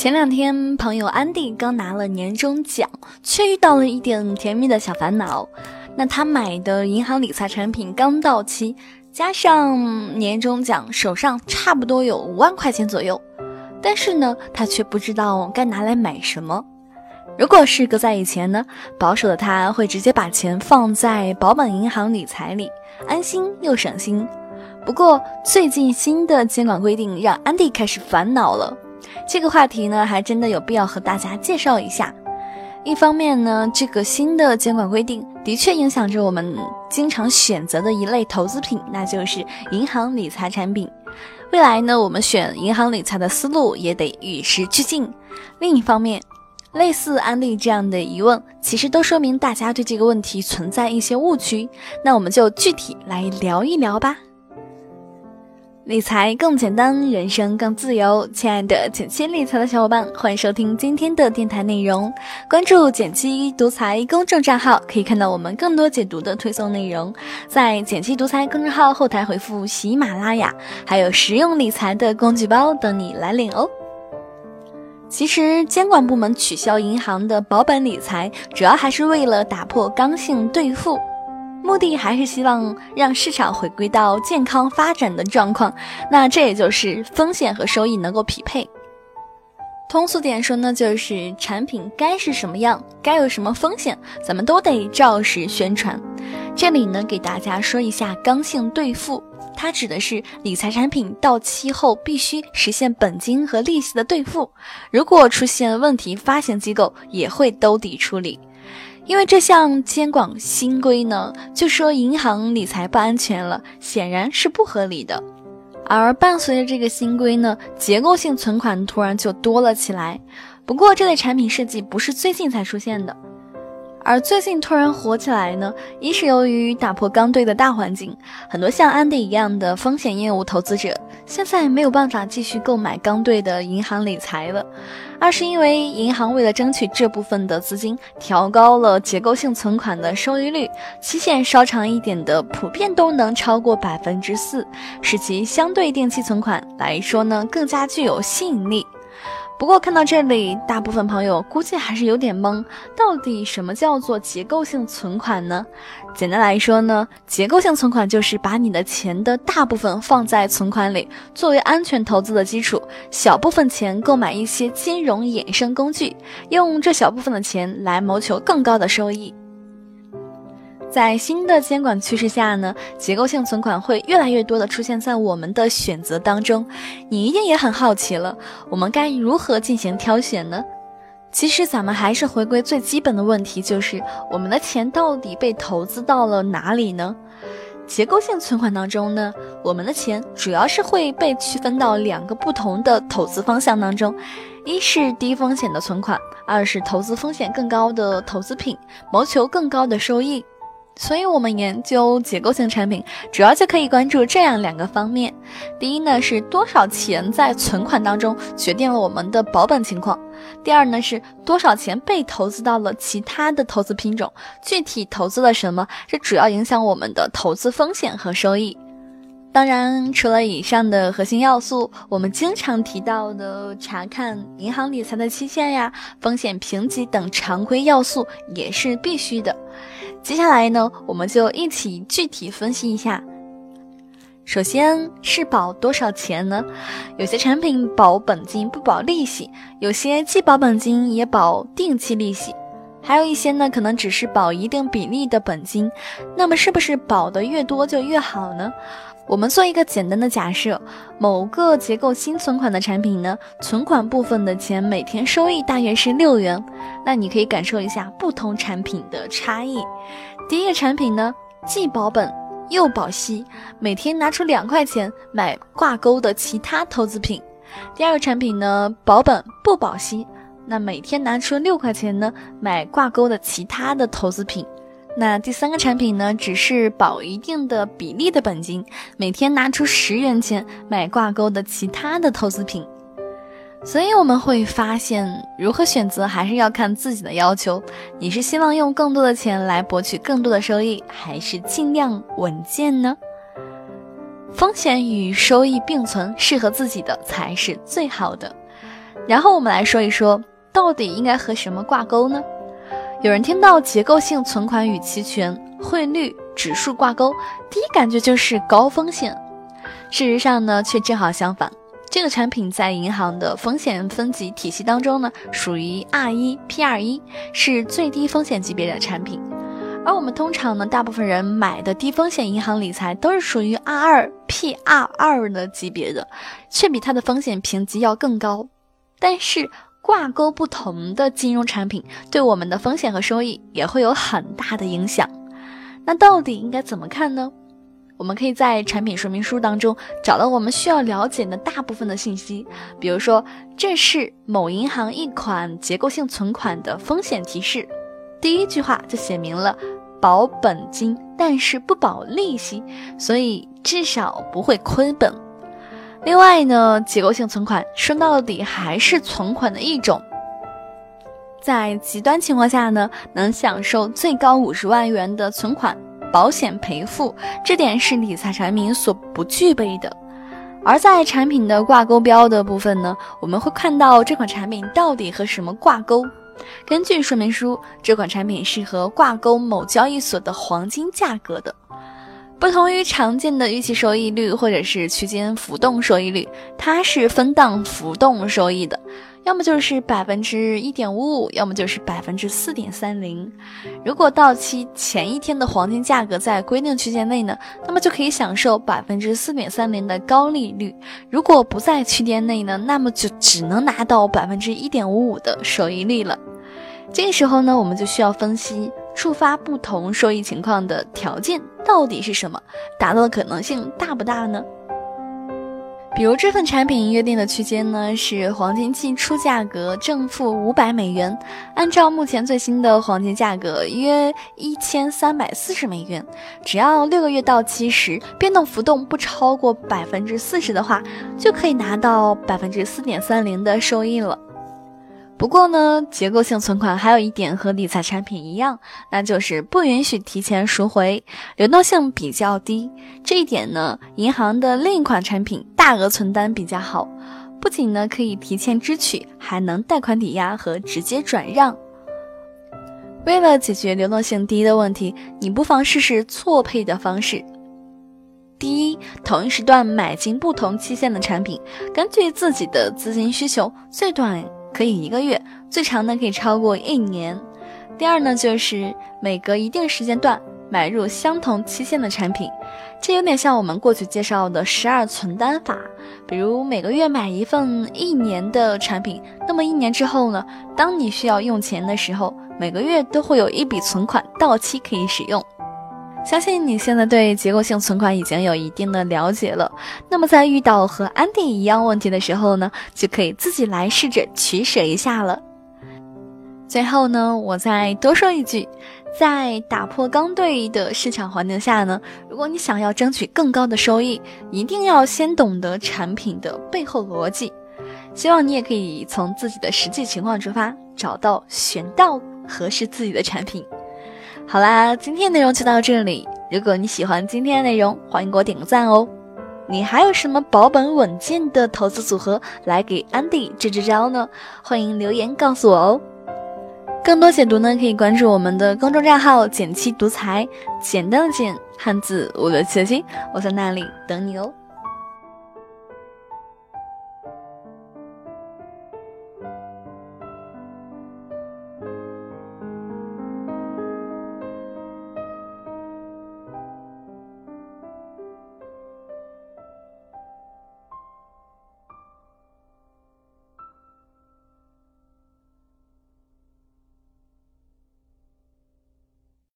前两天，朋友安迪刚拿了年终奖，却遇到了一点甜蜜的小烦恼。那他买的银行理财产品刚到期，加上年终奖，手上差不多有五万块钱左右。但是呢，他却不知道该拿来买什么。如果是搁在以前呢，保守的他会直接把钱放在保本银行理财里，安心又省心。不过最近新的监管规定让安迪开始烦恼了。这个话题呢，还真的有必要和大家介绍一下。一方面呢，这个新的监管规定的确影响着我们经常选择的一类投资品，那就是银行理财产品。未来呢，我们选银行理财的思路也得与时俱进。另一方面，类似安利这样的疑问，其实都说明大家对这个问题存在一些误区。那我们就具体来聊一聊吧。理财更简单，人生更自由。亲爱的简七理财的小伙伴，欢迎收听今天的电台内容。关注简七独裁公众账号，可以看到我们更多解读的推送内容。在简七独裁公众号后台回复“喜马拉雅”，还有实用理财的工具包等你来领哦。其实，监管部门取消银行的保本理财，主要还是为了打破刚性兑付。目的还是希望让市场回归到健康发展的状况，那这也就是风险和收益能够匹配。通俗点说呢，就是产品该是什么样，该有什么风险，咱们都得照实宣传。这里呢，给大家说一下刚性兑付，它指的是理财产品到期后必须实现本金和利息的兑付，如果出现问题，发行机构也会兜底处理。因为这项监管新规呢，就说银行理财不安全了，显然是不合理的。而伴随着这个新规呢，结构性存款突然就多了起来。不过这类产品设计不是最近才出现的。而最近突然火起来呢，一是由于打破刚兑的大环境，很多像安迪一样的风险业务投资者现在没有办法继续购买刚兑的银行理财了；二是因为银行为了争取这部分的资金，调高了结构性存款的收益率，期限稍长一点的普遍都能超过百分之四，使其相对定期存款来说呢更加具有吸引力。不过看到这里，大部分朋友估计还是有点懵，到底什么叫做结构性存款呢？简单来说呢，结构性存款就是把你的钱的大部分放在存款里，作为安全投资的基础，小部分钱购买一些金融衍生工具，用这小部分的钱来谋求更高的收益。在新的监管趋势下呢，结构性存款会越来越多的出现在我们的选择当中。你一定也很好奇了，我们该如何进行挑选呢？其实咱们还是回归最基本的问题，就是我们的钱到底被投资到了哪里呢？结构性存款当中呢，我们的钱主要是会被区分到两个不同的投资方向当中，一是低风险的存款，二是投资风险更高的投资品，谋求更高的收益。所以，我们研究结构性产品，主要就可以关注这样两个方面。第一呢，是多少钱在存款当中决定了我们的保本情况；第二呢，是多少钱被投资到了其他的投资品种，具体投资了什么，这主要影响我们的投资风险和收益。当然，除了以上的核心要素，我们经常提到的查看银行理财的期限呀、风险评级等常规要素也是必须的。接下来呢，我们就一起具体分析一下。首先是保多少钱呢？有些产品保本金不保利息，有些既保本金也保定期利息，还有一些呢，可能只是保一定比例的本金。那么是不是保的越多就越好呢？我们做一个简单的假设，某个结构新存款的产品呢，存款部分的钱每天收益大约是六元，那你可以感受一下不同产品的差异。第一个产品呢，既保本又保息，每天拿出两块钱买挂钩的其他投资品；第二个产品呢，保本不保息，那每天拿出六块钱呢买挂钩的其他的投资品。那第三个产品呢，只是保一定的比例的本金，每天拿出十元钱买挂钩的其他的投资品。所以我们会发现，如何选择还是要看自己的要求。你是希望用更多的钱来博取更多的收益，还是尽量稳健呢？风险与收益并存，适合自己的才是最好的。然后我们来说一说，到底应该和什么挂钩呢？有人听到结构性存款与期权、汇率、指数挂钩，第一感觉就是高风险。事实上呢，却正好相反。这个产品在银行的风险分级体系当中呢，属于 R 一 P 二一，是最低风险级别的产品。而我们通常呢，大部分人买的低风险银行理财都是属于 R 二 P 二二的级别的，却比它的风险评级要更高。但是挂钩不同的金融产品，对我们的风险和收益也会有很大的影响。那到底应该怎么看呢？我们可以在产品说明书当中找到我们需要了解的大部分的信息，比如说这是某银行一款结构性存款的风险提示，第一句话就写明了保本金，但是不保利息，所以至少不会亏本。另外呢，结构性存款说到底还是存款的一种，在极端情况下呢，能享受最高五十万元的存款。保险赔付，这点是理财产品所不具备的。而在产品的挂钩标的部分呢，我们会看到这款产品到底和什么挂钩。根据说明书，这款产品是和挂钩某交易所的黄金价格的。不同于常见的预期收益率或者是区间浮动收益率，它是分档浮动收益的。要么就是百分之一点五五，要么就是百分之四点三零。如果到期前一天的黄金价格在规定区间内呢，那么就可以享受百分之四点三零的高利率；如果不在区间内呢，那么就只能拿到百分之一点五五的收益率了。这个时候呢，我们就需要分析触发不同收益情况的条件到底是什么，达到的可能性大不大呢？比如这份产品约定的区间呢是黄金期出价格正负五百美元，按照目前最新的黄金价格约一千三百四十美元，只要六个月到期时变动浮动不超过百分之四十的话，就可以拿到百分之四点三零的收益了。不过呢，结构性存款还有一点和理财产品一样，那就是不允许提前赎回，流动性比较低。这一点呢，银行的另一款产品大额存单比较好，不仅呢可以提前支取，还能贷款抵押和直接转让。为了解决流动性低的问题，你不妨试试错配的方式。第一，同一时段买进不同期限的产品，根据自己的资金需求，最短。可以一个月，最长呢可以超过一年。第二呢，就是每隔一定时间段买入相同期限的产品，这有点像我们过去介绍的十二存单法。比如每个月买一份一年的产品，那么一年之后呢，当你需要用钱的时候，每个月都会有一笔存款到期可以使用。相信你现在对结构性存款已经有一定的了解了，那么在遇到和安迪一样问题的时候呢，就可以自己来试着取舍一下了。最后呢，我再多说一句，在打破刚兑的市场环境下呢，如果你想要争取更高的收益，一定要先懂得产品的背后逻辑。希望你也可以从自己的实际情况出发，找到选到合适自己的产品。好啦，今天内容就到这里。如果你喜欢今天的内容，欢迎给我点个赞哦。你还有什么保本稳健的投资组合来给安迪支支招呢？欢迎留言告诉我哦。更多解读呢，可以关注我们的公众账号“简七独裁”，简单的简，汉字五六七的七，我在那里等你哦。